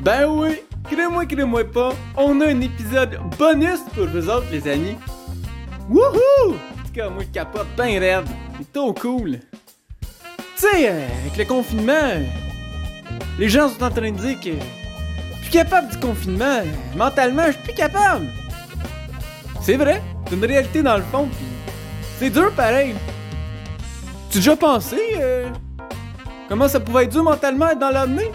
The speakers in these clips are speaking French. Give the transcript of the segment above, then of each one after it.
Ben oui, crée-moi, crée-moi pas, on a un épisode bonus pour vous autres, les amis. Wouhou! Moi, je capote ben raide. C'est trop cool. Tu sais, euh, avec le confinement, les gens sont en train de dire que je suis capable du confinement. Mentalement, je suis plus capable. C'est vrai, c'est une réalité dans le fond, pis c'est dur pareil. Tu déjà pensé euh, comment ça pouvait être dur mentalement être dans l'année?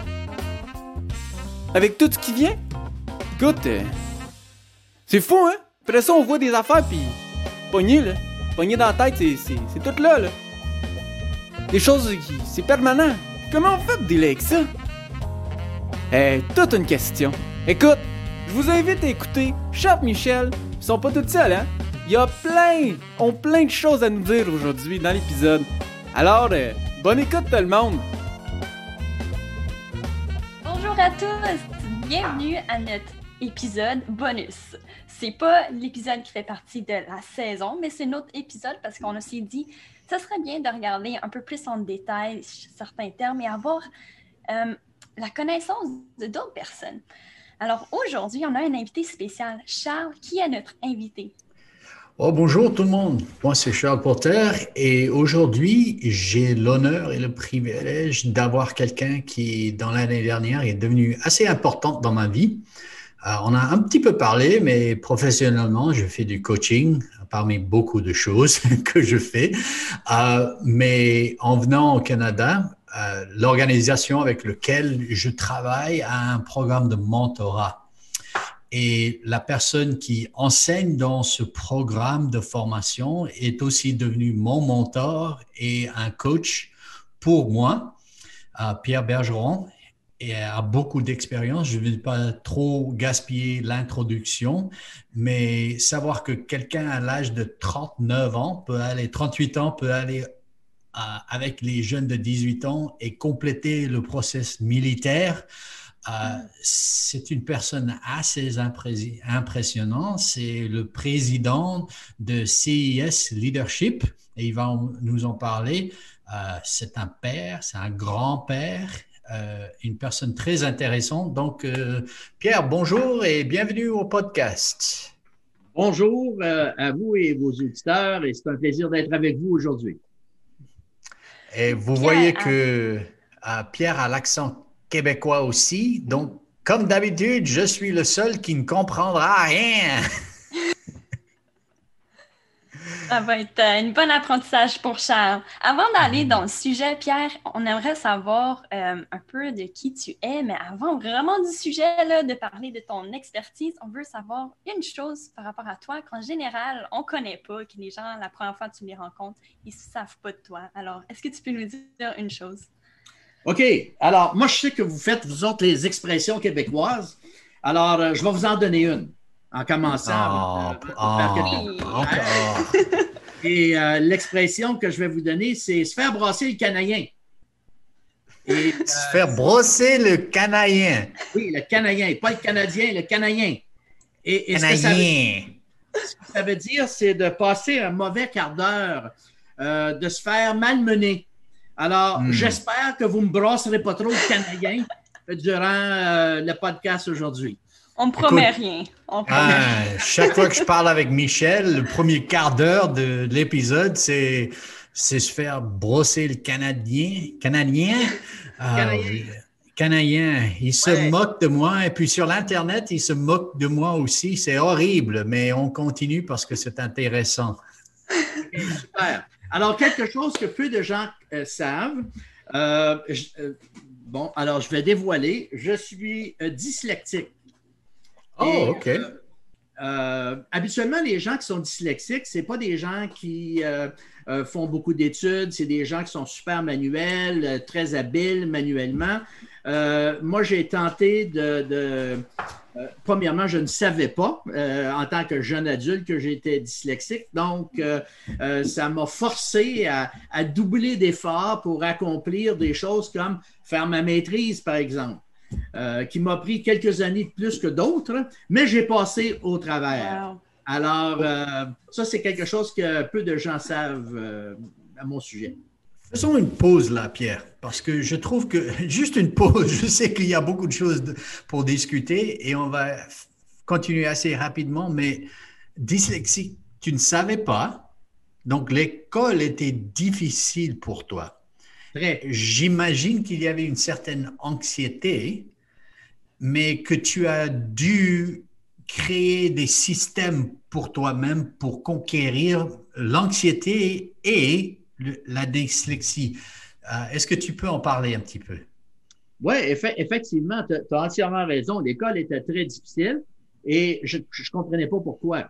Avec tout ce qui vient? Écoute, euh, c'est fou, hein? Après ça, on voit des affaires, pis pogné, là. Pogné dans la tête, c'est, tout là, là. Des choses qui. C'est permanent. Comment on fait pour dealer avec ça? Eh, toute une question. Écoute, je vous invite à écouter Charles Michel. Ils sont pas tous seuls, hein? Il y a plein, ont plein de choses à nous dire aujourd'hui dans l'épisode. Alors, euh, bonne écoute tout le monde. Bonjour à tous, bienvenue à notre épisode bonus. C'est pas l'épisode qui fait partie de la saison, mais c'est notre épisode parce qu'on s'est dit ça serait bien de regarder un peu plus en détail certains termes et avoir euh, la connaissance de d'autres personnes. Alors aujourd'hui, on a un invité spécial. Charles, qui est notre invité? Oh, bonjour tout le monde. Moi, c'est Charles Porter et aujourd'hui, j'ai l'honneur et le privilège d'avoir quelqu'un qui, dans l'année dernière, est devenu assez importante dans ma vie. On a un petit peu parlé, mais professionnellement, je fais du coaching parmi beaucoup de choses que je fais. Euh, mais en venant au Canada, euh, l'organisation avec laquelle je travaille a un programme de mentorat. Et la personne qui enseigne dans ce programme de formation est aussi devenue mon mentor et un coach pour moi, Pierre Bergeron, et a beaucoup d'expérience. Je ne vais pas trop gaspiller l'introduction, mais savoir que quelqu'un à l'âge de 39 ans peut aller, 38 ans peut aller euh, avec les jeunes de 18 ans et compléter le processus militaire. Euh, c'est une personne assez impressionnante. C'est le président de CIS Leadership et il va nous en parler. Euh, c'est un père, c'est un grand-père, euh, une personne très intéressante. Donc, euh, Pierre, bonjour et bienvenue au podcast. Bonjour à vous et vos auditeurs et c'est un plaisir d'être avec vous aujourd'hui. Et vous Pierre, voyez que Pierre a l'accent québécois aussi. Donc, comme d'habitude, je suis le seul qui ne comprendra rien. Ça va être un bon apprentissage pour Charles. Avant d'aller dans le sujet, Pierre, on aimerait savoir euh, un peu de qui tu es, mais avant vraiment du sujet, là, de parler de ton expertise, on veut savoir une chose par rapport à toi qu'en général, on ne connaît pas, que les gens, la première fois que tu les rencontres, ils ne savent pas de toi. Alors, est-ce que tu peux nous dire une chose? OK. Alors, moi, je sais que vous faites, vous autres, les expressions québécoises. Alors, euh, je vais vous en donner une en commençant. Oh, oh, okay. Et euh, l'expression que je vais vous donner, c'est se faire brasser le canaillin. Et, euh, se faire brosser le canaillin. Oui, le canaillin, pas le canadien, le canaillin. Et. Ce, que ça veut, ce que ça veut dire, c'est de passer un mauvais quart d'heure, euh, de se faire malmener. Alors, mm. j'espère que vous ne me brasserez pas trop le canaillin durant euh, le podcast aujourd'hui. On ne promet Écoute, rien. On promet ah, chaque fois que je parle avec Michel, le premier quart d'heure de, de l'épisode, c'est, c'est se faire brosser le Canadien. Canadien. Canadien. Euh, Canadien. Il se Ouais. moque de moi. Et puis sur l'Internet, il se moque de moi aussi. C'est horrible, mais on continue parce que c'est intéressant. Super. Alors, quelque chose que peu de gens euh, savent. euh, je- euh, bon, alors, je vais dévoiler. Je suis dyslexique. Oh, Et, OK. habituellement, les gens qui sont dyslexiques, ce pas des gens qui font beaucoup d'études, c'est des gens qui sont super manuels, très habiles manuellement. Euh, moi, j'ai tenté de. de- euh, premièrement, je ne savais pas euh, en tant que jeune adulte que j'étais dyslexique. Donc, ça m'a forcé à, à doubler d'efforts pour accomplir des choses comme faire ma maîtrise, par exemple. qui m'a pris quelques années de plus que d'autres, mais j'ai passé au travers. Wow. Alors, ça, c'est quelque chose que peu de gens savent à mon sujet. Faisons une pause là, Pierre, parce que je trouve que juste une pause, je sais qu'il y a beaucoup de choses pour discuter et on va continuer assez rapidement, mais dyslexie, tu ne savais pas, donc l'école était difficile pour toi. J'imagine qu'il y avait une certaine anxiété, mais que tu as dû créer des systèmes pour toi-même pour conquérir l'anxiété et la dyslexie. Euh, est-ce que tu peux en parler un petit peu? Oui, effectivement, tu as, entièrement raison. L'école était très difficile et je ne comprenais pas pourquoi.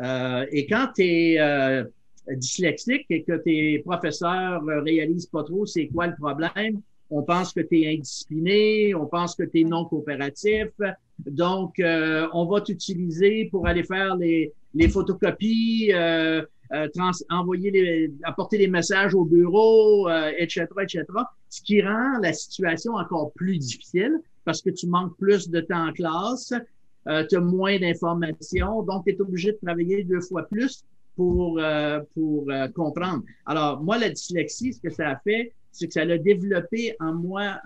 Euh, et quand tu es euh, dyslexique et que tes professeurs réalisent pas trop c'est quoi le problème, on pense que tu es indiscipliné, on pense que tu es non coopératif. Donc, on va t'utiliser pour aller faire les, les photocopies, envoyer les, apporter les messages au bureau, etc., euh, etc., ce qui rend la situation encore plus difficile parce que tu manques plus de temps en classe, euh, tu as moins d'informations, donc tu es obligé de travailler deux fois plus pour, pour comprendre. Alors, moi, la dyslexie, ce que ça a fait, c'est que ça a développé en moi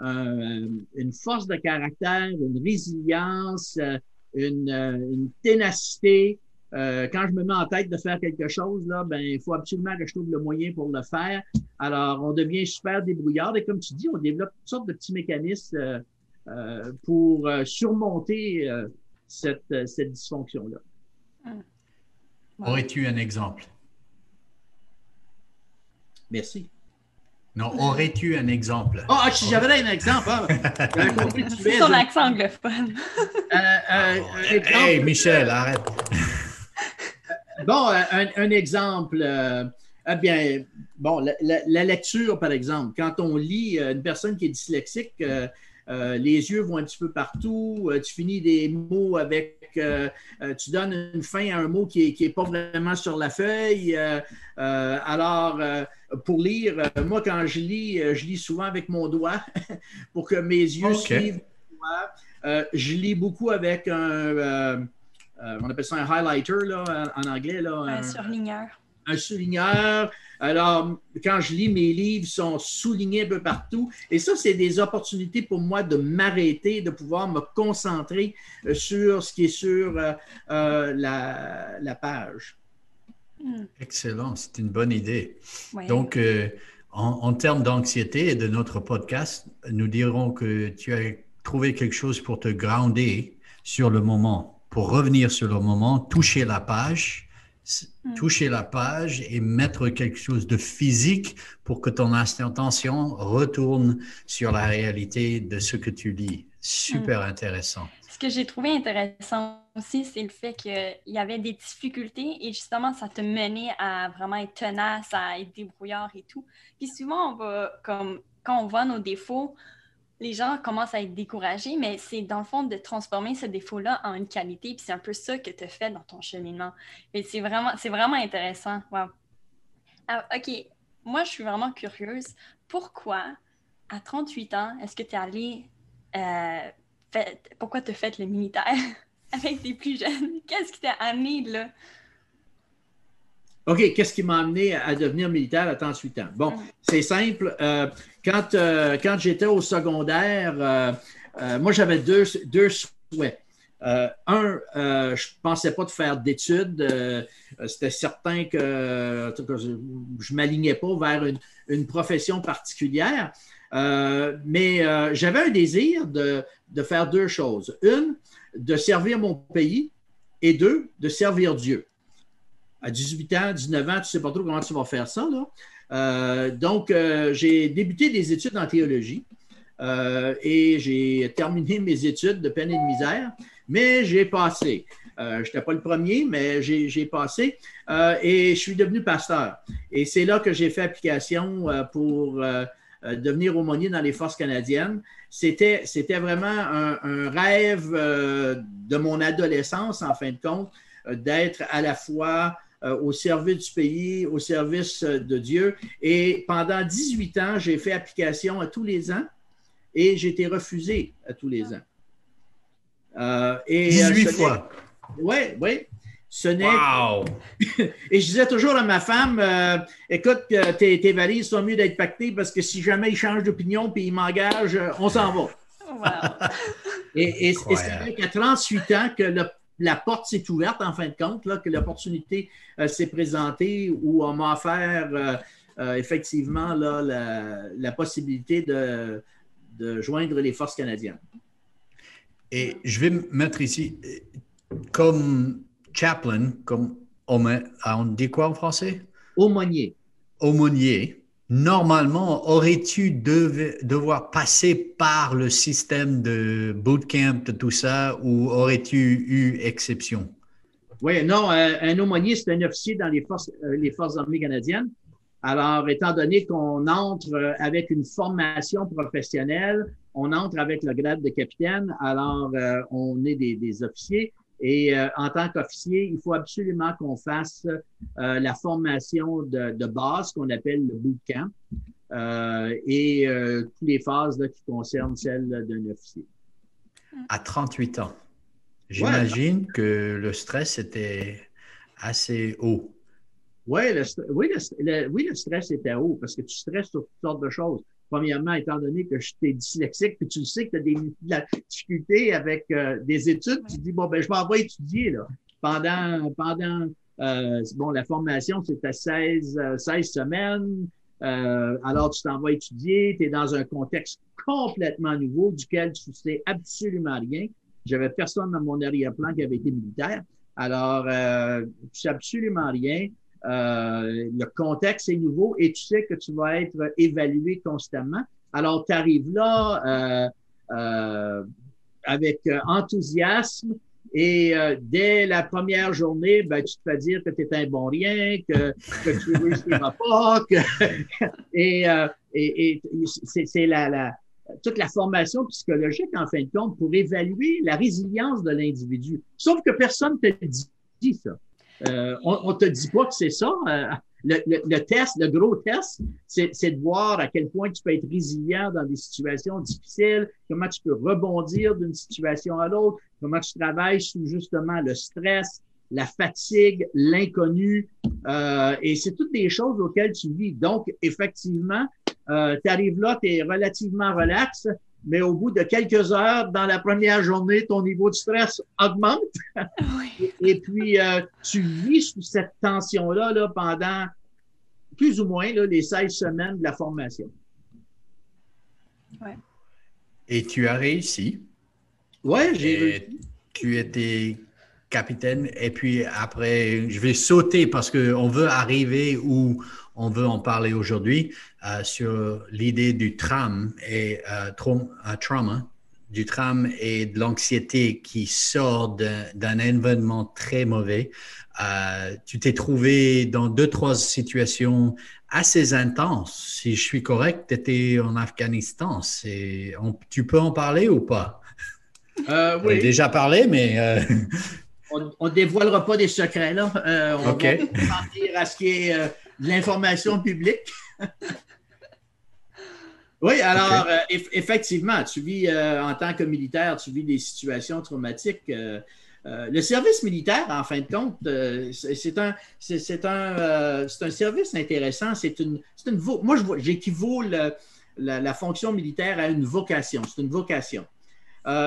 une force de caractère, une résilience, une, une ténacité, euh, quand je me mets en tête de faire quelque chose, là, ben, il faut absolument que je trouve le moyen pour le faire. Alors, on devient super débrouillard et comme tu dis, on développe toutes sortes de petits mécanismes euh, euh pour euh, surmonter cette, cette dysfonction-là. Hum. Aurais-tu un exemple? Merci. Non, aurais-tu un exemple? Oh, si j'avais un exemple. Hein. C'est son accent anglophone. hey, Michel, arrête. Bon, un, exemple. Euh, eh bien, bon, la, lecture, par exemple. Quand on lit euh, une personne qui est dyslexique, euh, les yeux vont un petit peu partout. tu finis des mots avec. tu donnes une fin à un mot qui n'est est pas vraiment sur la feuille. alors, pour lire, moi, quand je lis, je lis souvent avec mon doigt pour que mes yeux suivent je lis beaucoup avec un euh, on appelle ça un highlighter là, en anglais. Là, un, surligneur. Un surligneur. Alors, quand je lis, mes livres sont soulignés un peu partout. Et ça, c'est des opportunités pour moi de m'arrêter, de pouvoir me concentrer euh, sur ce qui est sur euh, la, page. Hmm. Excellent, c'est une bonne idée. Donc, en, en, termes d'anxiété et de notre podcast, nous dirons que tu as trouvé quelque chose pour te grounder sur le moment pour revenir sur le moment, toucher la page, hmm. toucher la page et mettre quelque chose de physique pour que ton attention retourne sur la réalité de ce que tu lis. Super hmm. intéressant. Ce que j'ai trouvé intéressant aussi, c'est le fait qu'il y avait des difficultés et justement, ça te menait à vraiment être tenace, à être débrouillard et tout. Puis souvent, on va, comme, quand on voit nos défauts, les gens commencent à être découragés, mais c'est dans le fond de transformer ce défaut-là en une qualité, puis c'est un peu ça que tu as fait dans ton cheminement. Et c'est vraiment, c'est vraiment intéressant. Wow. Ah, OK, moi, je suis vraiment curieuse. Pourquoi, à 38 ans, est-ce que tu es allé. Euh, pourquoi tu as fait le militaire avec des plus jeunes? Qu'est-ce qui t'a amené là? OK, qu'est-ce qui m'a amené à devenir militaire à 38 ans? Bon, mm. c'est simple. Euh, quand euh, quand j'étais au secondaire, euh, moi, j'avais deux, deux souhaits. un, je ne pensais pas de faire d'études. C'était certain que, je ne m'alignais pas vers une, une profession particulière. mais j'avais un désir de, de faire deux choses. Une, de servir mon pays et deux, de servir Dieu à 18 ans, 19 ans, tu ne sais pas trop comment tu vas faire ça. Euh, donc, euh, j'ai débuté des études en théologie euh, et j'ai terminé mes études de peine et de misère, mais j'ai passé. je n'étais pas le premier, mais j'ai passé et je suis devenu pasteur. Et c'est là que j'ai fait application pour devenir aumônier dans les forces canadiennes. C'était vraiment un, rêve de mon adolescence, en fin de compte, d'être à la fois au service du pays, au service euh, de Dieu. Et pendant 18 ans, j'ai fait application à tous les ans et j'ai été refusé à tous les ans. Euh, et, 18 fois. Oui, oui. Ce n'est. Wow! Et je disais toujours à ma femme, euh, écoute, euh, tes, tes valises sont mieux d'être pactées parce que si jamais il change d'opinion puis il m'engage, euh, on s'en va. Wow. Et, et- et c'est qu'à 38 ans que le- la porte s'est ouverte, en fin de compte, là, que l'opportunité euh, s'est présentée où on m'a offert euh, euh, effectivement là, la, la possibilité de, de joindre les forces canadiennes. Et je vais me mettre ici, comme chaplain, comme on dit quoi en français? Aumônier. Aumônier. Normalement, aurais-tu devoir passer par le système de bootcamp, de tout ça, ou aurais-tu eu exception? Oui, non, euh, un aumônier, c'est un officier dans les forces, euh, les forces armées canadiennes. Alors, étant donné qu'on entre euh, avec une formation professionnelle, on entre avec le grade de capitaine, alors on est des officiers. Et euh, en tant qu'officier, il faut absolument qu'on fasse euh, la formation de, de base qu'on appelle le bootcamp euh, et euh, toutes les phases là, qui concernent celle d'un officier. À 38 ans. J'imagine que le stress était assez haut. Ouais, le, st- oui, le, le- oui, le stress était haut parce que tu stresses sur toutes sortes de choses. Premièrement, étant donné que je t'ai dyslexique, puis tu le sais que tu as des, de la difficulté avec euh, des études, tu dis, bon, ben, je m'en vais étudier là. pendant, pendant euh, bon, la formation, c'était 16, euh, 16 semaines. Euh, alors, tu t'en vas étudier, tu es dans un contexte complètement nouveau duquel tu sais absolument rien. J'avais personne dans mon arrière-plan qui avait été militaire. Alors, euh, tu sais absolument rien. Euh, le contexte est nouveau et tu sais que tu vas être évalué constamment. Alors, tu arrives là euh, euh, avec euh, enthousiasme et euh, dès la première journée, ben, tu te fais dire que tu es un bon rien, que, que tu ne réussiras pas. Que, et et, et c'est la, la, toute la formation psychologique, en fin de compte, pour évaluer la résilience de l'individu. Sauf que personne ne te dit ça. Euh, on ne te dit pas que c'est ça. Euh, le, le, le, test, le gros test, c'est de voir à quel point tu peux être résilient dans des situations difficiles, comment tu peux rebondir d'une situation à l'autre, comment tu travailles sous justement le stress, la fatigue, l'inconnu. Euh, et c'est toutes des choses auxquelles tu vis. Donc, effectivement, euh, tu arrives là, tu es relativement relax, mais au bout de quelques heures, dans la première journée, ton niveau de stress augmente. Oui. Et puis, euh, tu vis sous cette tension-là là, pendant plus ou moins là, les 16 semaines de la formation. Ouais. Et tu as réussi. Oui, j'ai réussi. Tu étais capitaine. Et puis après, je vais sauter parce qu'on veut arriver où on veut en parler aujourd'hui euh, sur l'idée du tram et euh, tra- trauma, du tram et de l'anxiété qui sort d'un événement très mauvais. Euh, tu t'es trouvé dans deux, trois situations assez intenses. Si je suis correct, tu étais en Afghanistan. On- tu peux en parler ou pas? Euh, On a oui, déjà parlé, mais euh, on ne dévoilera pas des secrets. Là. On va tenir à ce qui est l'information publique. Oui, alors, euh, eff- effectivement, tu vis euh, en tant que militaire, tu vis des situations traumatiques. euh, le service militaire, en fin de compte, euh, c'est un, c'est un, euh, un service intéressant. C'est une, une moi, je vois- j'équivaut le- la, la fonction militaire à une vocation. C'est une vocation.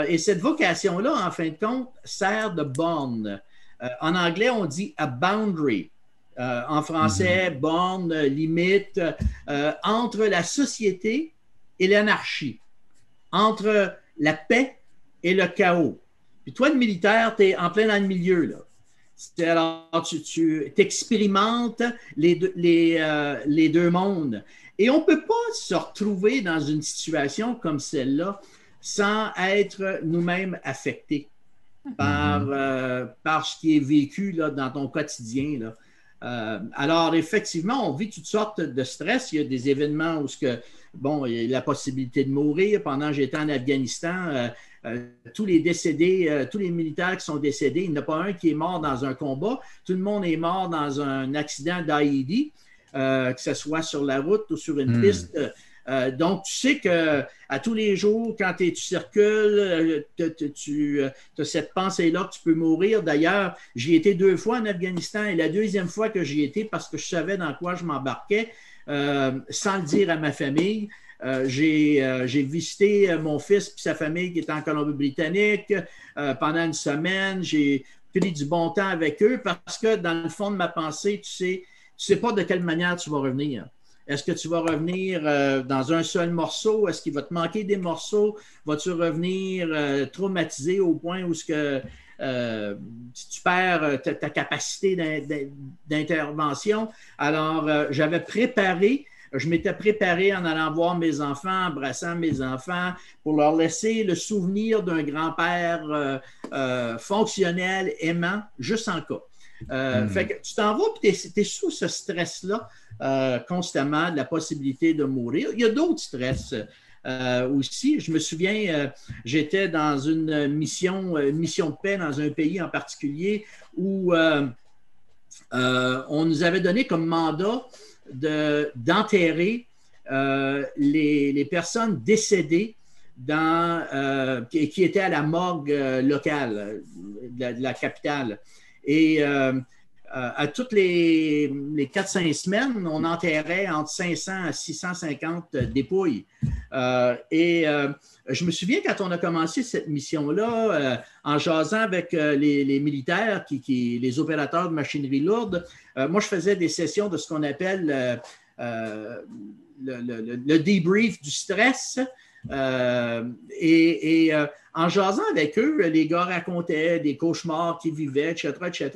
Et cette vocation-là, en fin de compte, sert de borne. En anglais, on dit a boundary. Euh, en français, borne, euh, limite, euh, entre la société et l'anarchie, entre la paix et le chaos. Puis toi, le militaire, tu es en plein dans le milieu. Là. Alors, tu, expérimentes les deux, les, euh, les deux mondes. Et on ne peut pas se retrouver dans une situation comme celle-là sans être nous-mêmes affectés par, euh, par ce qui est vécu là, dans ton quotidien. Là. Euh, alors, effectivement, on vit toutes sortes de stress. Il y a des événements où ce que, bon, il y a la possibilité de mourir. Pendant que j'étais en Afghanistan, euh, euh, tous les décédés, tous les militaires qui sont décédés, il n'y en a pas un qui est mort dans un combat. Tout le monde est mort dans un accident euh, que ce soit sur la route ou sur une Hmm. piste. Euh, donc, tu sais que à tous les jours, quand tu circules, tu as cette pensée-là que tu peux mourir. D'ailleurs, j'y étais deux fois en Afghanistan et la deuxième fois que j'y étais, parce que je savais dans quoi je m'embarquais, sans le dire à ma famille, j'ai visité mon fils et sa famille qui était en Colombie-Britannique pendant une semaine. J'ai pris du bon temps avec eux parce que dans le fond de ma pensée, tu sais, tu sais pas de quelle manière tu vas revenir. Est-ce que tu vas revenir euh, dans un seul morceau? Est-ce qu'il va te manquer des morceaux? Vas-tu revenir euh, traumatisé au point où ce que, euh, tu perds ta, capacité d'intervention? Alors, j'avais préparé, je m'étais préparé en allant voir mes enfants, embrassant mes enfants, pour leur laisser le souvenir d'un grand-père fonctionnel, aimant, juste en cas. Hmm. Fait que tu t'en vas, puis tu es, sous ce stress-là euh, constamment de la possibilité de mourir. Il y a d'autres stress. Euh, aussi. Je me souviens, euh, j'étais dans une mission, mission de paix dans un pays en particulier où on nous avait donné comme mandat d'enterrer les, personnes décédées dans, qui, étaient à la morgue locale de la, capitale. Et euh, à toutes les, les 4-5 semaines, on enterrait entre 500 à 650 dépouilles. Euh, et euh, je me souviens quand on a commencé cette mission-là, en jasant avec les, militaires, qui, les opérateurs de machinerie lourde, moi, je faisais des sessions de ce qu'on appelle le, le, debrief du stress. Et, et en jasant avec eux, les gars racontaient des cauchemars qu'ils vivaient, etc., etc.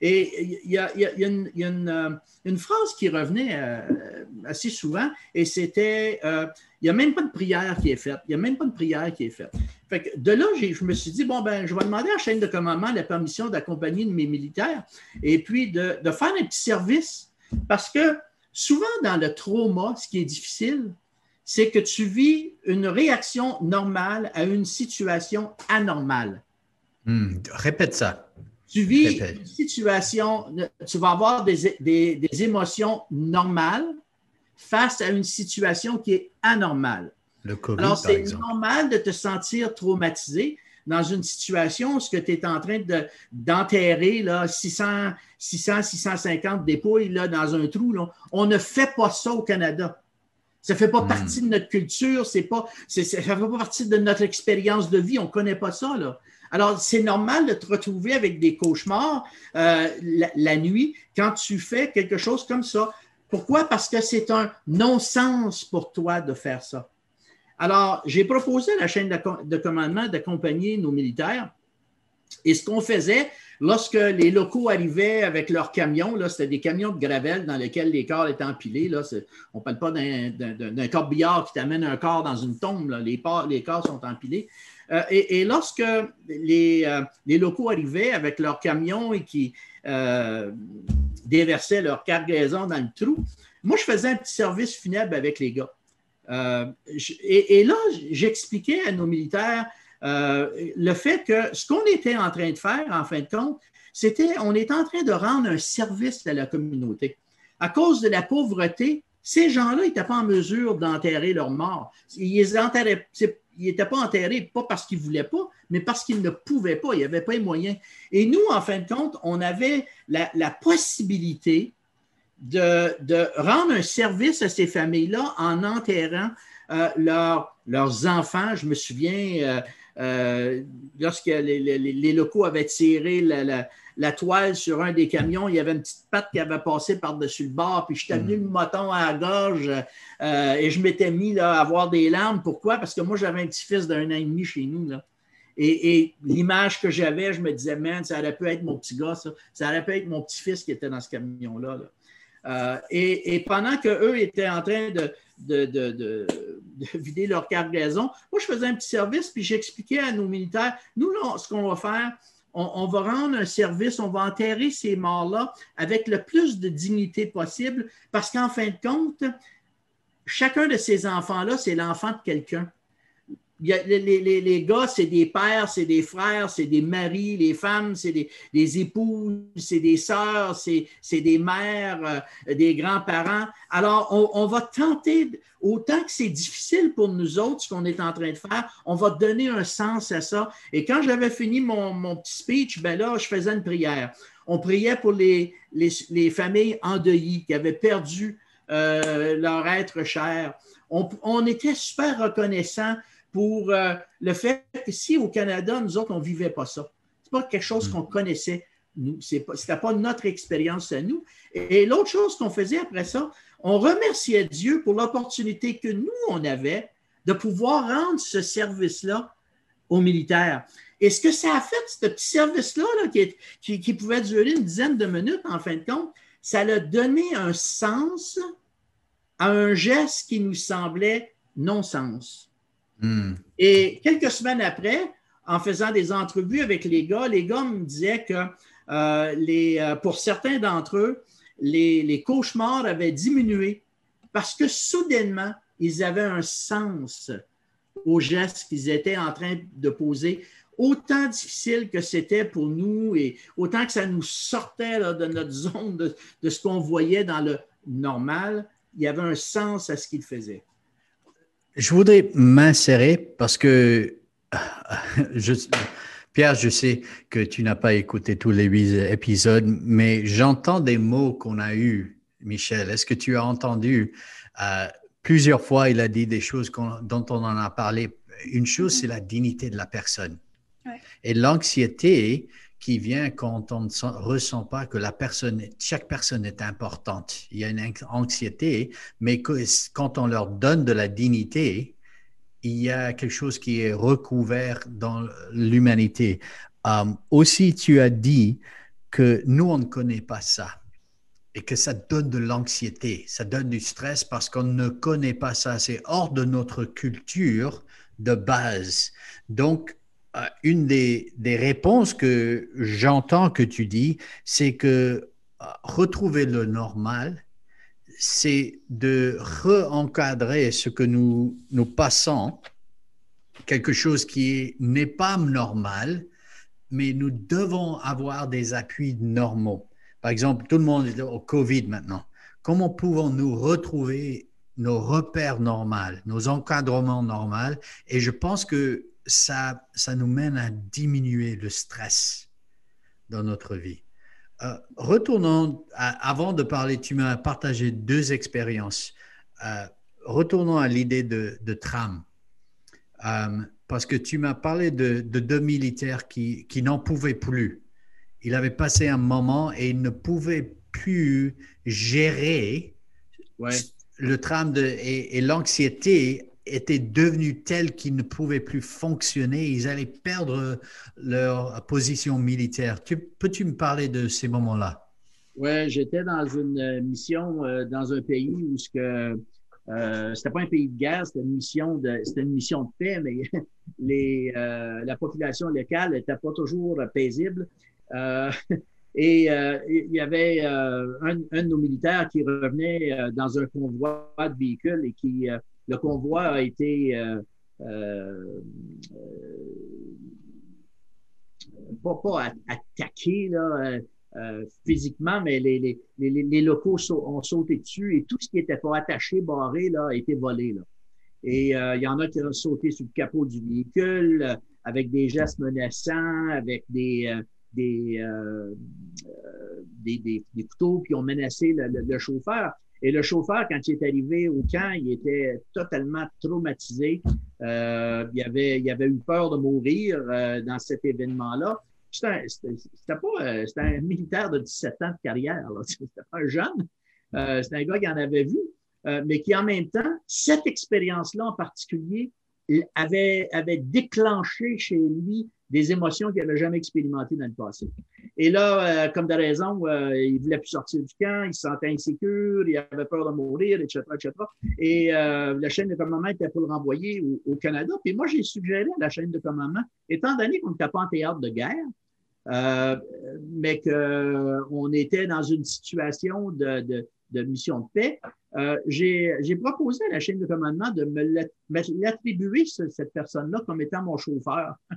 Et il y a, une, phrase qui revenait euh, assez souvent, et c'était euh, il n'y a même pas de prière qui est faite. Il n'y a même pas de prière qui est faite. Fait de là, je me suis dit, bon, ben, je vais demander à la chaîne de commandement la permission d'accompagner mes militaires et puis de, de faire un petit service. Parce que souvent, dans le trauma, ce qui est difficile, c'est que tu vis une réaction normale à une situation anormale. Hmm, répète ça. Tu vis une situation, tu vas avoir des, émotions normales face à une situation qui est anormale. Le COVID, Alors, c'est normal de te sentir traumatisé dans une situation où tu es en train d'enterrer 600, 600, 650 dépouilles là, dans un trou. On ne fait pas ça au Canada. Ça ne fait pas hmm. partie de notre culture, c'est pas, ça ne fait pas partie de notre expérience de vie, on ne connaît pas ça. Là. Alors, c'est normal de te retrouver avec des cauchemars euh, la, nuit quand tu fais quelque chose comme ça. Pourquoi? Parce que c'est un non-sens pour toi de faire ça. Alors, j'ai proposé à la chaîne de commandement d'accompagner nos militaires. Et ce qu'on faisait, Lorsque les locaux arrivaient avec leurs camions, c'était des camions de gravel dans lesquels les corps étaient empilés. On ne parle pas d'un corbillard qui t'amène un corps dans une tombe. Les, corps sont empilés. Euh, et, lorsque les, euh, les, locaux arrivaient avec leurs camions et qui euh, déversaient leur cargaison dans le trou, moi, je faisais un petit service funèbre avec les gars. et, là, j'expliquais à nos militaires euh, le fait que ce qu'on était en train de faire, en fin de compte, c'était on est en train de rendre un service à la communauté. À cause de la pauvreté, ces gens-là n'étaient pas en mesure d'enterrer leurs morts. Ils n'étaient pas enterrés, pas parce qu'ils ne voulaient pas, mais parce qu'ils ne pouvaient pas, il n'y avait pas les moyens. Et nous, en fin de compte, on avait la, possibilité de, rendre un service à ces familles-là en enterrant euh, leurs enfants. Je me souviens, euh, euh, lorsque les, locaux avaient tiré la, toile sur un des camions, il y avait une petite patte qui avait passé par-dessus le bord, puis je suis venu hmm. le moton à la gorge euh, et je m'étais mis là, à avoir des larmes. Pourquoi? Parce que moi, j'avais un petit-fils d'un an et demi chez nous. Là. Et, l'image que j'avais, je me disais, man, ça aurait pu être mon petit gars, ça. Ça aurait pu être mon petit-fils qui était dans ce camion-là. Euh, et, et, pendant qu'eux étaient en train de, de, vider leur cargaison. Moi, je faisais un petit service, puis j'expliquais à nos militaires, nous, ce qu'on va faire, on, va rendre un service, on va enterrer ces morts-là avec le plus de dignité possible, parce qu'en fin de compte, chacun de ces enfants-là, c'est l'enfant de quelqu'un. Les, gars, c'est des pères, c'est des frères, c'est des maris, les femmes, c'est des, épouses, c'est des sœurs, c'est des mères, euh, des grands-parents. Alors, on, va tenter, autant que c'est difficile pour nous autres, ce qu'on est en train de faire, on va donner un sens à ça. Et quand j'avais fini mon, petit speech, ben là, je faisais une prière. On priait pour les, les, familles endeuillées qui avaient perdu euh, leur être cher. On, on était super reconnaissants pour euh, le fait qu'ici au Canada, nous autres, on ne vivait pas ça. Ce n'est pas quelque chose mm. qu'on connaissait, nous. Ce n'était pas notre expérience à nous. Et, l'autre chose qu'on faisait après ça, on remerciait Dieu pour l'opportunité que nous, on avait de pouvoir rendre ce service-là aux militaires. Et ce que ça a fait, ce petit service-là, qui, qui, pouvait durer une dizaine de minutes, en fin de compte, ça a donné un sens à un geste qui nous semblait non-sens. Hmm. Et quelques semaines après, en faisant des entrevues avec les gars, les gars me disaient que euh, euh, pour certains d'entre eux, les, cauchemars avaient diminué parce que soudainement, ils avaient un sens aux gestes qu'ils étaient en train de poser, autant difficile que c'était pour nous et autant que ça nous sortait de notre zone de ce qu'on voyait dans le normal, il y avait un sens à ce qu'ils faisaient. Je voudrais m'insérer parce que, Pierre, je sais que tu n'as pas écouté tous les huit épisodes, mais j'entends des mots qu'on a eus, Michel. Est-ce que tu as entendu euh, plusieurs fois, il a dit des choses dont on en a parlé? Une chose, c'est la dignité de la personne. Et l'anxiété, qui vient quand on ne ressent pas que la personne, chaque personne est importante. Il y a une anxiété, mais quand on leur donne de la dignité, il y a quelque chose qui est recouvert dans l'humanité. Um, aussi, tu as dit que nous, on ne connaît pas ça et que ça donne de l'anxiété, ça donne du stress parce qu'on ne connaît pas ça. C'est hors de notre culture de base. Donc, une des, réponses que j'entends que tu dis, c'est que euh, retrouver le normal, c'est de re-encadrer ce que nous, nous passons, quelque chose qui n'est pas normal, mais nous devons avoir des appuis normaux. Par exemple, tout le monde est au COVID maintenant. Comment pouvons-nous retrouver nos repères normaux, nos encadrements normaux? Et je pense que ça, ça nous mène à diminuer le stress dans notre vie. Euh, retournons, avant de parler, tu m'as partagé deux expériences. Euh, retournons à l'idée de, tram. Euh, parce que tu m'as parlé de, deux militaires qui, qui n'en pouvaient plus. Il avait passé un moment et il ne pouvait plus gérer le tram de, et l'anxiété étaient devenus tels qu'ils ne pouvaient plus fonctionner, ils allaient perdre leur position militaire. Peux-tu me parler de ces moments-là? Oui, j'étais dans une mission euh, dans un pays où ce que euh, c'était pas un pays de guerre, c'était une mission de une mission de paix, mais euh, la population locale n'était pas toujours paisible. Euh, et il y avait un, de nos militaires qui revenait dans un convoi de véhicules et qui le convoi a été euh, euh, pas, attaqué euh, physiquement, mais les, locaux ont sauté dessus et tout ce qui n'était pas attaché, barré, là, a été volé. Là. Et il y en a qui ont sauté sur le capot du véhicule avec des gestes menaçants, avec des, des, des, couteaux, puis ont menacé le chauffeur. Et le chauffeur, quand il est arrivé au camp, il était totalement traumatisé. Euh, il, avait, il avait eu peur de mourir euh, dans cet événement-là. C'était pas euh, un militaire de 17 ans de carrière. C'était pas un jeune. Euh, c'était un gars qui en avait vu, euh, mais qui en même temps, cette expérience-là en particulier, avait, avait déclenché chez lui des émotions qu'il n'avait jamais expérimentées dans le passé. Et là, euh, comme de raison, euh, il voulait plus sortir du camp, il se sentait insécure, il avait peur de mourir, etc., etc. Et euh, la chaîne de commandement était pour le renvoyer au, Canada. Puis moi, j'ai suggéré à la chaîne de commandement, étant donné qu'on n'était pas en théâtre de guerre, euh, mais qu'on était dans une situation de, de, de mission de paix, euh, j'ai proposé à la chaîne de commandement de me l'attribuer, cette personne-là, comme étant mon chauffeur.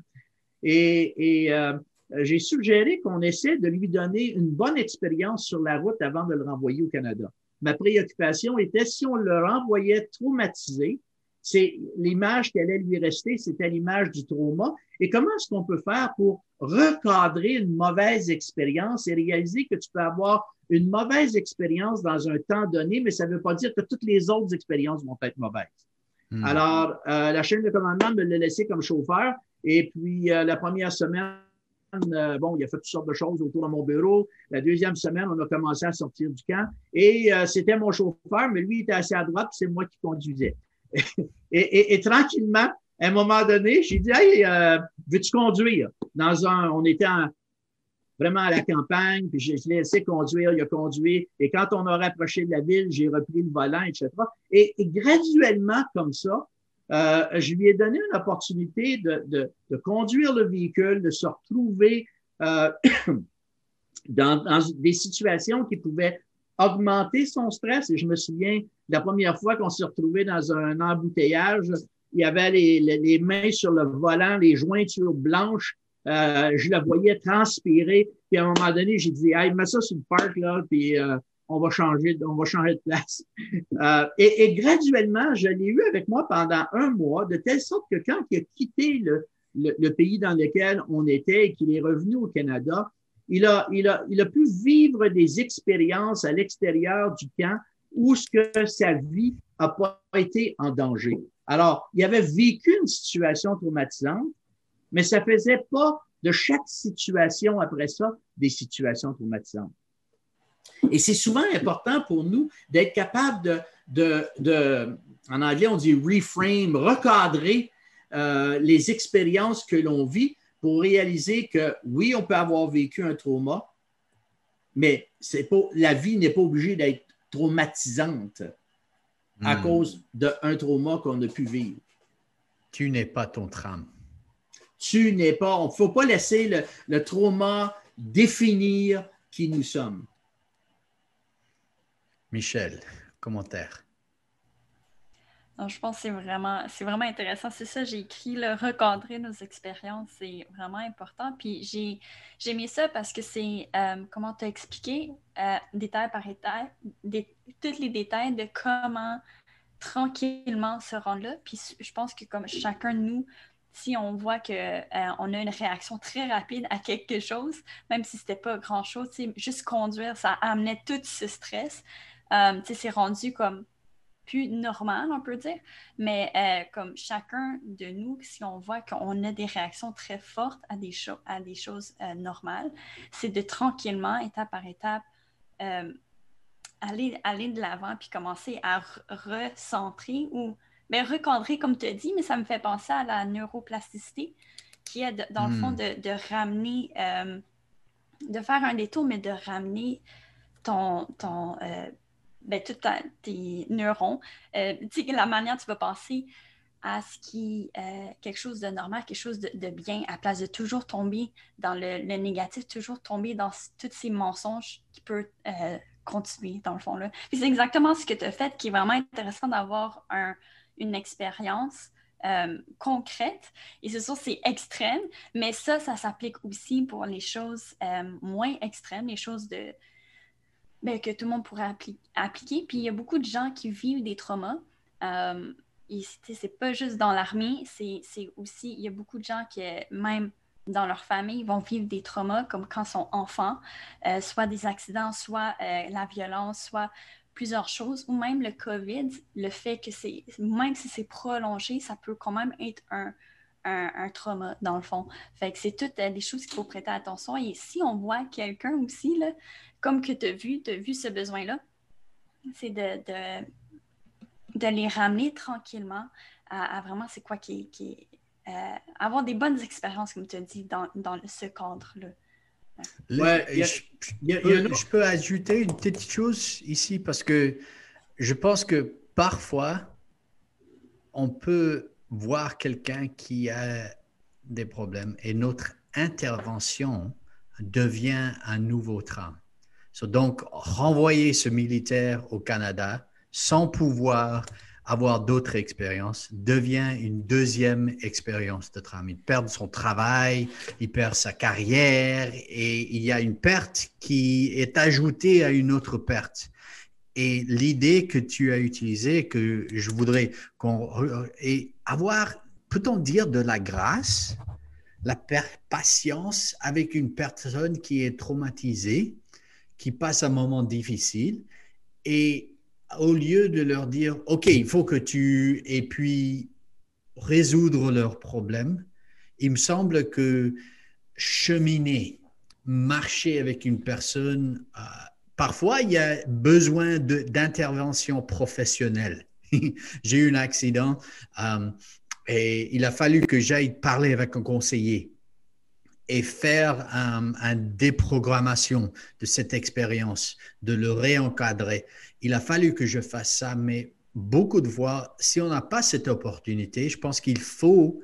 Et, et euh, j'ai suggéré qu'on essaie de lui donner une bonne expérience sur la route avant de le renvoyer au Canada. Ma préoccupation était si on le renvoyait traumatisé, c'est l'image qui allait lui rester, c'était l'image du trauma. Et comment est-ce qu'on peut faire pour recadrer une mauvaise expérience et réaliser que tu peux avoir une mauvaise expérience dans un temps donné, mais ça ne veut pas dire que toutes les autres expériences vont être mauvaises? Hmm. Alors, euh, la chaîne de commandement me l'a laissé comme chauffeur. Et puis, euh, la première semaine, euh, bon, il a fait toutes sortes de choses autour de mon bureau. La deuxième semaine, on a commencé à sortir du camp. Et c'était mon chauffeur, mais lui, il était assis à droite, c'est moi qui conduisais. Et, tranquillement, à un moment donné, j'ai dit, hey, veux-tu conduire? Dans un, on était en, vraiment à la campagne, puis je, l'ai laissé conduire, il a conduit. Et quand on a rapproché de la ville, j'ai repris le volant, etc. Et, graduellement, comme ça, euh, je lui ai donné une opportunité de, de, de, conduire le véhicule, de se retrouver euh, dans, dans, des situations qui pouvaient augmenter son stress. Et je me souviens, la première fois qu'on s'est retrouvé dans un embouteillage, il y avait les, les, mains sur le volant, les jointures blanches, euh, je la voyais transpirer. Puis à un moment donné, j'ai dit, hey, mets ça sur le parc, là, puis euh, on va changer, on va changer de place. Euh, et, et, graduellement, je l'ai eu avec moi pendant un mois, de telle sorte que quand il a quitté le, le, le pays dans lequel on était et qu'il est revenu au Canada, il a, il, a, il a pu vivre des expériences à l'extérieur du camp où ce que sa vie a pas été en danger. Alors, il avait vécu une situation traumatisante, mais ça faisait pas de chaque situation après ça des situations traumatisantes. Et c'est souvent important pour nous d'être capable de, de, de, en anglais on dit reframe, recadrer euh, les expériences que l'on vit pour réaliser que oui, on peut avoir vécu un trauma, mais pas, la vie n'est pas obligée d'être traumatisante à hmm. cause d'un trauma qu'on a pu vivre. Tu n'es pas ton trame tu n'es pas, on ne faut pas laisser le, le, trauma définir qui nous sommes. Michel, commentaire. Je pense que c'est vraiment, c'est vraiment intéressant. C'est ça, j'ai écrit le recadrer nos expériences, c'est vraiment important. Puis j'ai, j'ai mis ça parce que c'est, euh, comment tu expliqué, euh, détail par détail, tous les détails de comment tranquillement se rendre là. Puis je pense que comme chacun de nous, si on voit qu'on euh, a une réaction très rapide à quelque chose, même si ce n'était pas grand-chose, juste conduire, ça amenait tout ce stress. C'est rendu comme plus normal, on peut dire. Mais euh, comme chacun de nous, si on voit qu'on a des réactions très fortes à des, à des choses normales, c'est de tranquillement, étape par étape, aller, aller de l'avant puis commencer à recentrer ou ben, recadrer, comme tu as dit, mais ça me fait penser à la neuroplasticité, qui est dans le fond hmm. de, ramener, euh, de faire un détour, mais de ramener ton, ton euh, ben, tous tes neurones, euh, la manière dont tu vas penser à ce qui est quelque chose de normal, quelque chose de, bien, à place de toujours tomber dans le, négatif, toujours tomber dans tous ces mensonges qui peuvent continuer, dans le fond. Là. c'est exactement ce que tu as fait qui est vraiment intéressant d'avoir un, une expérience euh, concrète. Et c'est sûr, c'est extrême, mais ça, ça s'applique aussi pour les choses euh, moins extrêmes, les choses de, ben, que tout le monde pourrait appliquer. Puis il y a beaucoup de gens qui vivent des traumas. Euh, c'est pas juste dans l'armée, c'est aussi, il y a beaucoup de gens qui, même dans leur famille, vont vivre des traumas comme quand ils sont enfants, soit des accidents, soit la violence, soit plusieurs choses, ou même le COVID, le fait que c'est, même si c'est prolongé, ça peut quand même être un, un, trauma, dans le fond. Fait que c'est toutes euh, des choses qu'il faut prêter attention. Et si on voit quelqu'un aussi, là, comme que tu as vu, tu as vu ce besoin-là, c'est de, de, de, les ramener tranquillement à, vraiment c'est quoi qui, qui euh, avoir des bonnes expériences, comme tu as dit, dans, dans ce cadre-là je, peux, ajouter une petite chose ici parce que je pense que parfois, on peut voir quelqu'un qui a des problèmes et notre intervention devient un nouveau train. donc, renvoyer ce militaire au Canada, sans pouvoir avoir d'autres expériences, devient une deuxième expérience de trauma. Il perd son travail, il perd sa carrière et il y a une perte qui est ajoutée à une autre perte. Et l'idée que tu as utilisée, que je voudrais qu'on... et avoir, peut-on dire, de la grâce, la patience avec une personne qui est traumatisée, qui passe un moment difficile, et au lieu de leur dire, OK, il faut que tu... et puis résoudre leurs problèmes, il me semble que cheminer, marcher avec une personne... Euh, Parfois, il y a besoin d'intervention professionnelle. J'ai eu un accident euh, et il a fallu que j'aille parler avec un conseiller et faire une un déprogrammation de cette expérience, de le réencadrer. Il a fallu que je fasse ça, mais beaucoup de fois, si on n'a pas cette opportunité, je pense qu'il faut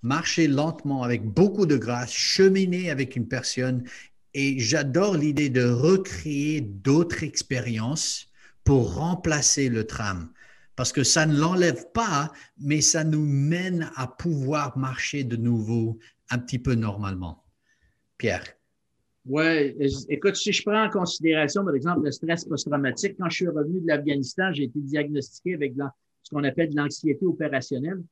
marcher lentement avec beaucoup de grâce, cheminer avec une personne et j'adore l'idée de recréer d'autres expériences pour remplacer le tram. Parce que ça ne l'enlève pas, mais ça nous mène à pouvoir marcher de nouveau un petit peu normalement. Pierre? Oui, écoute, si je prends en considération, par exemple, le stress post-traumatique, quand je suis revenu de l'Afghanistan, j'ai été diagnostiqué avec ce qu'on appelle de l'anxiété opérationnelle,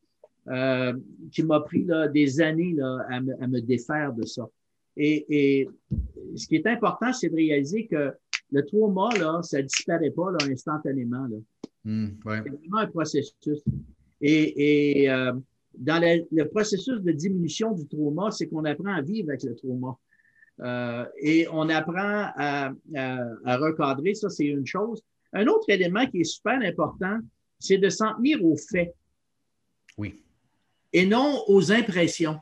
euh, qui m'a pris des années à, me, défaire de ça. Et, ce qui est important, c'est de réaliser que le trauma, là, ça ne disparaît pas là, instantanément. Hmm, c'est vraiment un processus. Et, euh, dans le processus de diminution du trauma, c'est qu'on apprend à vivre avec le trauma. Euh, et on apprend à, recadrer, ça c'est une chose. Un autre élément qui est super important, c'est de s'en tenir aux faits. Oui. Et non aux impressions.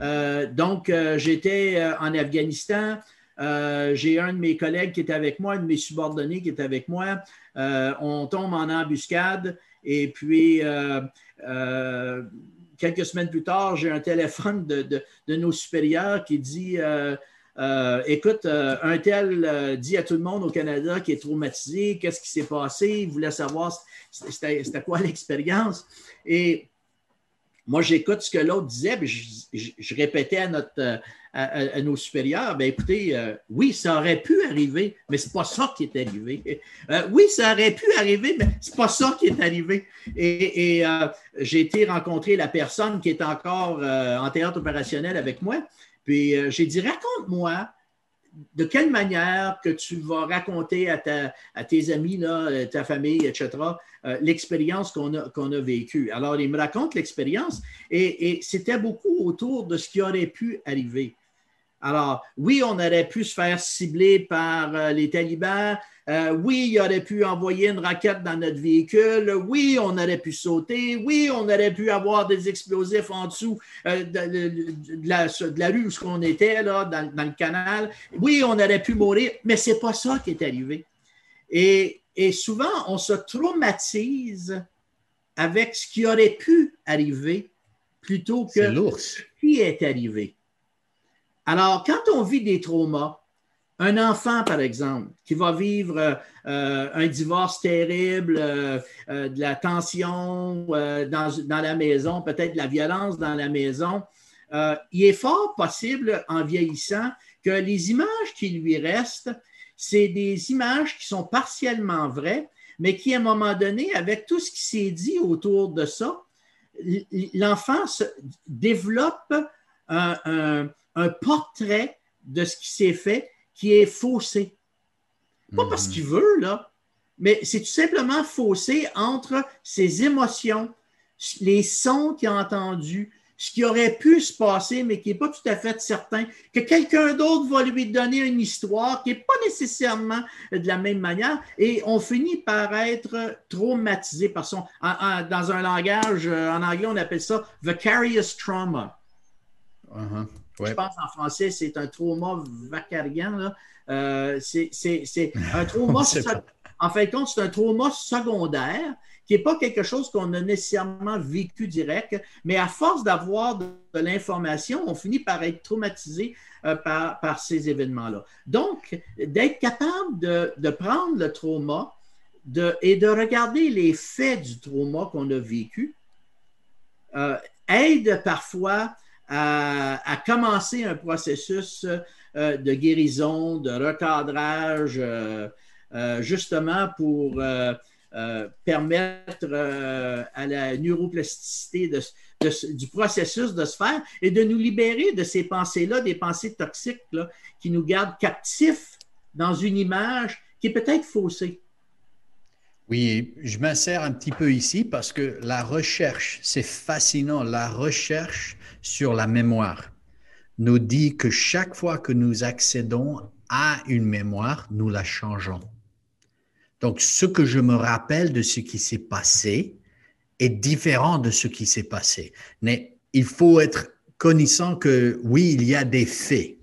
Euh, donc, euh, j'étais euh, en Afghanistan. j'ai un de mes collègues qui était avec moi, un de mes subordonnés qui était avec moi. on tombe en embuscade et puis quelques semaines plus tard, j'ai un téléphone de, nos supérieurs qui dit Écoute, un tel dit à tout le monde au Canada qui est traumatisé, qu'est-ce qui s'est passé, il voulait savoir c'était quoi l'expérience? Moi, j'écoute ce que l'autre disait, puis je, répétais à, notre, à, nos supérieurs, ben écoutez, euh, oui, ça aurait pu arriver, mais c'est pas ça qui est arrivé. Euh, oui, ça aurait pu arriver, mais c'est pas ça qui est arrivé. Et, euh, j'ai été rencontrer la personne qui est encore en théâtre opérationnel avec moi, puis j'ai dit, raconte-moi de quelle manière que tu vas raconter à, tes amis, là, ta famille, etc., euh, l'expérience qu'on a, qu'on a vécue. Alors, il me raconte l'expérience et, c'était beaucoup autour de ce qui aurait pu arriver. Alors, oui, on aurait pu se faire cibler par euh, les talibans. Euh, oui, il aurait pu envoyer une raquette dans notre véhicule. Oui, on aurait pu sauter. Oui, on aurait pu avoir des explosifs en dessous de, la, de, la, rue où on était, là, dans, dans, le canal. Oui, on aurait pu mourir, mais ce n'est pas ça qui est arrivé. Et et souvent, on se traumatise avec ce qui aurait pu arriver plutôt que ce qui est arrivé. Alors, quand on vit des traumas, un enfant, par exemple, qui va vivre euh, un divorce terrible, euh, euh, de la tension dans, dans, la maison, peut-être de la violence dans la maison, il est fort possible, en vieillissant, que les images qui lui restent, c'est des images qui sont partiellement vraies, mais qui, à un moment donné, avec tout ce qui s'est dit autour de ça, l'enfant développe un, portrait de ce qui s'est fait qui est faussé. Pas parce mhm. qu'il veut, là, mais c'est tout simplement faussé entre ses émotions, les sons qu'il a entendus, ce qui aurait pu se passer, mais qui n'est pas tout à fait certain, que quelqu'un d'autre va lui donner une histoire qui n'est pas nécessairement de la même manière, et on finit par être traumatisé par son. dans un langage, euh, en anglais, on appelle ça vicarious trauma. Je pense en français, c'est un trauma vacarien. Euh, c'est un trauma. en fin de compte, c'est un trauma secondaire qui n'est pas quelque chose qu'on a nécessairement vécu direct, mais à force d'avoir de, l'information, on finit par être traumatisé euh, par, ces événements-là. Donc, d'être capable de, prendre le trauma, de, et de regarder les faits du trauma qu'on a vécu euh, aide parfois à, commencer un processus euh, de guérison, de recadrage, euh, justement pour permettre à la neuroplasticité du processus de se faire et de nous libérer de ces pensées-là, des pensées toxiques qui nous gardent captifs dans une image qui est peut-être faussée. Oui, je m'insère un petit peu ici parce que la recherche, c'est fascinant, la recherche sur la mémoire nous dit que chaque fois que nous accédons à une mémoire, nous la changeons. Donc, ce que je me rappelle de ce qui s'est passé est différent de ce qui s'est passé. Mais il faut être connaissant que oui, il y a des faits.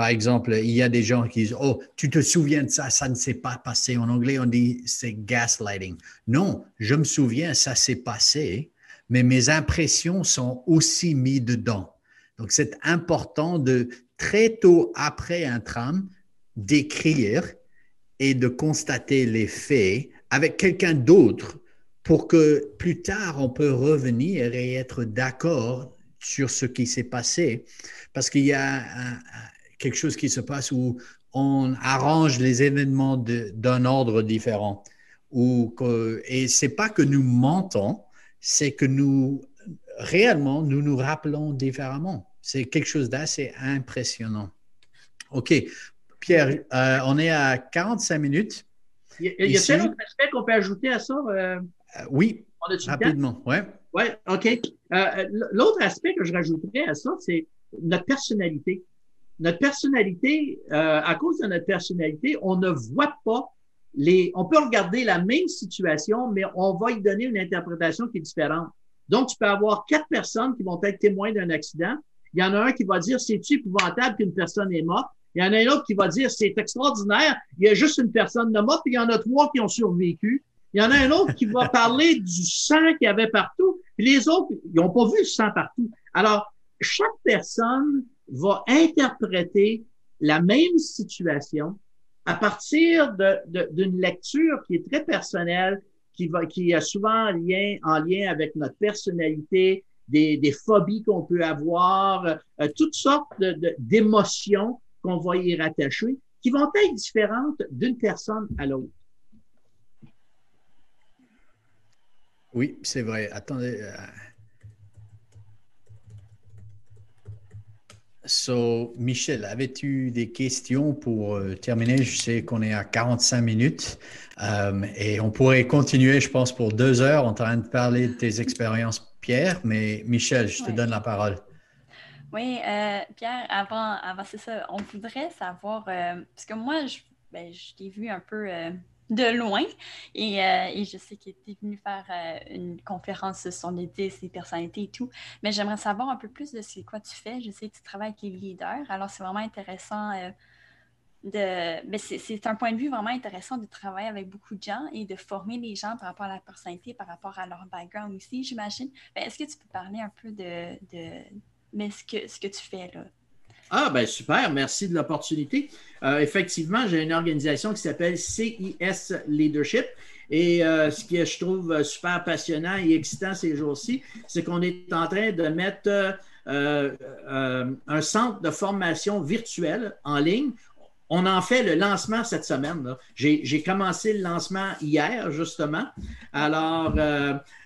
Par exemple, il y a des gens qui disent Oh, tu te souviens de ça, ça ne s'est pas passé. En anglais, on dit c'est gaslighting. Non, je me souviens, ça s'est passé, mais mes impressions sont aussi mises dedans. Donc, c'est important de très tôt après un trame d'écrire et de constater les faits avec quelqu'un d'autre pour que plus tard on peut revenir et être d'accord sur ce qui s'est passé. Parce qu'il y a un, quelque chose qui se passe où on arrange les événements d'un ordre différent. Ou que, et c'est pas que nous mentons, c'est que nous, réellement, nous nous rappelons différemment. C'est quelque chose d'assez impressionnant. OK. Pierre, euh, on est à 45 minutes. Il y a, tel autre aspect qu'on peut ajouter à ça? Euh? Euh, oui, rapidement. Oui, ouais, OK. L'autre aspect que je rajouterais à ça, c'est notre personnalité notre personnalité, euh, à cause de notre personnalité, on ne voit pas les. On peut regarder la même situation, mais on va y donner une interprétation qui est différente. Donc, tu peux avoir quatre personnes qui vont être témoins d'un accident. Il y en a un qui va dire c'est-tu épouvantable qu'une personne est morte? Il y en a un autre qui va dire c'est extraordinaire, il y a juste une personne de morte, puis il y en a trois qui ont survécu. Il y en a un autre qui va parler du sang qu'il y avait partout, puis les autres, ils n'ont pas vu le sang partout. Alors, chaque personne va interpréter la même situation à partir d'une lecture qui est très personnelle, qui, va, qui est souvent en lien, en lien avec notre personnalité, des, des phobies qu'on peut avoir, euh, toutes sortes d'émotions qu'on va y rattacher, qui vont être différentes d'une personne à l'autre. Oui, c'est vrai. Attendez. Euh, So, Michel, avais-tu des questions pour euh, terminer? Je sais qu'on est à 45 minutes euh, et on pourrait continuer, je pense, pour deux heures en train de parler de tes expériences, Pierre. Mais Michel, je te donne la parole. Oui, euh, Pierre, avant, avant c'est ça, on voudrait savoir, parce que moi, je, ben, je t'ai vu un peu de loin. Et, euh, et je sais qu'il était venu faire euh, une conférence sur les 10, les personnalités et tout. Mais j'aimerais savoir un peu plus de ce quoi tu fais. Je sais que tu travailles avec les leaders. Alors, c'est vraiment intéressant. Euh, de, mais c'est un point de vue vraiment intéressant de travailler avec beaucoup de gens et de former les gens par rapport à la personnalité, par rapport à leur background aussi, j'imagine. Est-ce que tu peux parler un peu de, de mais ce, que, ce que tu fais là? Ah, ben super, merci de l'opportunité. Euh, effectivement, j'ai une organisation qui s'appelle CIS Leadership. Et euh, ce que je trouve super passionnant et excitant ces jours-ci, c'est qu'on est en train de mettre euh, un centre de formation virtuel en ligne. On en fait le lancement cette semaine. J'ai commencé le lancement hier, justement. Alors,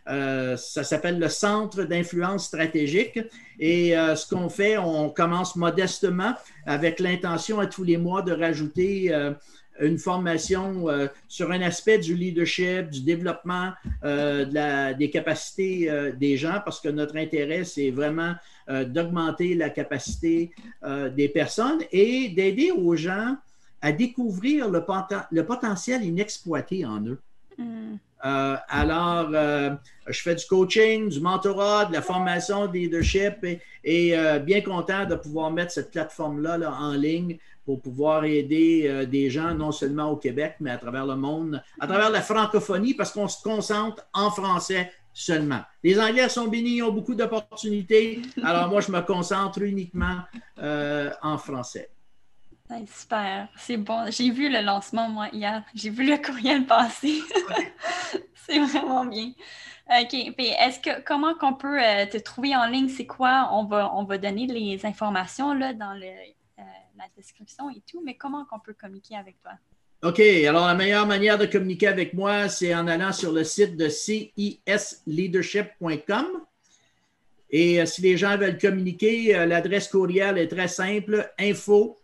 euh, ça s'appelle le Centre d'influence stratégique. Et euh, ce qu'on fait, on commence modestement avec l'intention à tous les mois de rajouter euh, une formation sur un aspect du leadership, du développement des capacités des gens, parce que notre intérêt, c'est vraiment d'augmenter la capacité des personnes et d'aider aux gens à découvrir le, potentiel inexploité en eux. Mm. Euh, alors, euh, je fais du coaching, du mentorat, de la formation, de leadership et, euh, bien content de pouvoir mettre cette plateforme-là en ligne pour pouvoir aider des gens, non seulement au Québec, mais à travers le monde, à travers la francophonie, parce qu'on se concentre en français seulement. Les Anglais sont bénis, ils ont beaucoup d'opportunités. Alors, moi, je me concentre uniquement en français. Super, c'est bon. J'ai vu le lancement, moi, hier. J'ai vu le courriel passer. c'est vraiment bien. OK. Puis est-ce que comment qu'on peut euh, te trouver en ligne? C'est quoi? On va, on va donner les informations là, dans le, euh, la description et tout, mais comment qu'on peut communiquer avec toi? OK. Alors, la meilleure manière de communiquer avec moi, c'est en allant sur le site de cisleadership.com. Et euh, si les gens veulent communiquer, l'adresse courriel est très simple info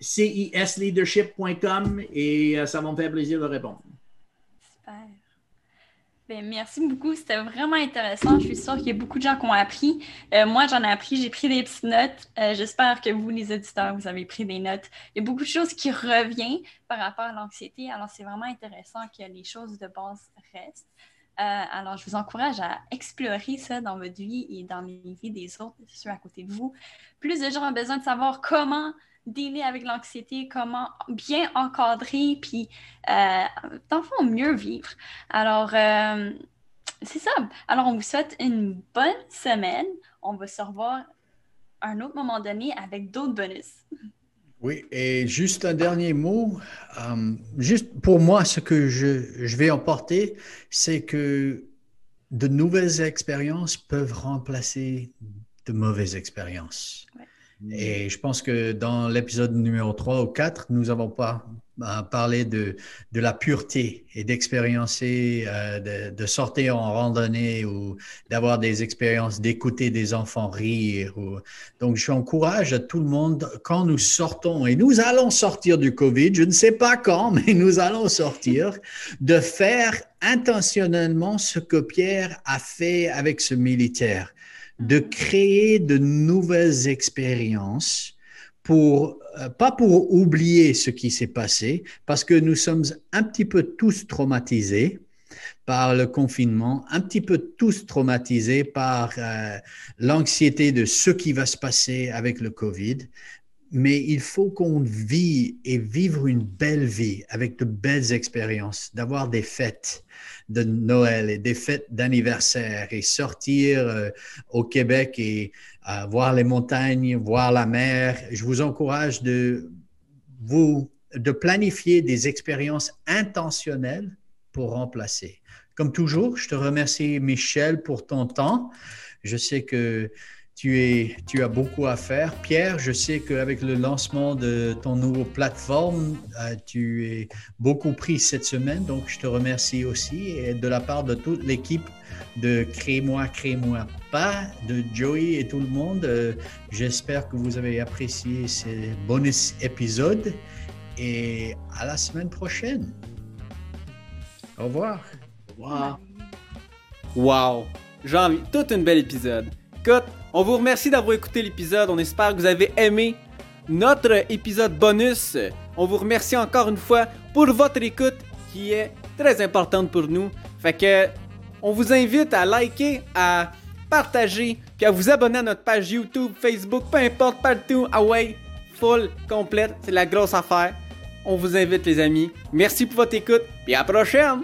cisleadership.com et ça va me faire plaisir de répondre. Ben, merci beaucoup. C'était vraiment intéressant. Je suis sûre qu'il y a beaucoup de gens qui ont appris. Euh, moi, j'en ai appris. J'ai pris des petites notes. Euh, j'espère que vous, les auditeurs, vous avez pris des notes. Il y a beaucoup de choses qui reviennent par rapport à l'anxiété. Alors, c'est vraiment intéressant que les choses de base restent. Euh, alors, je vous encourage à explorer ça dans votre vie et dans les vies des autres, ceux à côté de vous. Plus de gens ont besoin de savoir comment dealer avec l'anxiété, comment bien encadrer, puis euh, dans le fond, mieux vivre. Alors, euh, c'est ça. Alors, on vous souhaite une bonne semaine. On va se revoir à un autre moment donné avec d'autres bonus. Oui, et juste un dernier mot. Euh, juste pour moi, ce que je, je vais emporter, c'est que de nouvelles expériences peuvent remplacer de mauvaises expériences. Et je pense que dans l'épisode numéro 3 ou 4, nous n'avons pas euh, parlé de, de la pureté et d'expériencer, euh, de, de, sortir en randonnée ou d'avoir des expériences, d'écouter des enfants rire. Ou... Donc, j'encourage à tout le monde, quand nous sortons, et nous allons sortir du COVID, je ne sais pas quand, mais nous allons sortir, de faire intentionnellement ce que Pierre a fait avec ce militaire de créer de nouvelles expériences pour, euh, pas pour oublier ce qui s'est passé, parce que nous sommes un petit peu tous traumatisés par le confinement, un petit peu tous traumatisés par euh, l'anxiété de ce qui va se passer avec le Covid. Mais il faut qu'on vit et vivre une belle vie avec de belles expériences, d'avoir des fêtes, de Noël et des fêtes d'anniversaire et sortir euh, au Québec et euh, voir les montagnes, voir la mer. Je vous encourage de vous de planifier des expériences intentionnelles pour remplacer. Comme toujours, je te remercie Michel pour ton temps. Je sais que tu, as beaucoup à faire. Pierre, je sais qu'avec le lancement de ton nouveau plateforme, euh, tu es beaucoup pris cette semaine, donc je te remercie aussi. Et de la part de toute l'équipe de Crée-moi, Crée-moi pas, de Joey et tout le monde, euh, j'espère que vous avez apprécié ces bonus épisodes et à la semaine prochaine. Au revoir. Revoir. Wow! Jean, tout un bel épisode. On vous remercie d'avoir écouté l'épisode. On espère que vous avez aimé notre épisode bonus. On vous remercie encore une fois pour votre écoute qui est très importante pour nous. Fait que on vous invite à liker, à partager, puis à vous abonner à notre page YouTube, Facebook, peu importe, partout. Ah ouais, full, complète, c'est la grosse affaire. On vous invite les amis. Merci pour votre écoute, et à la prochaine!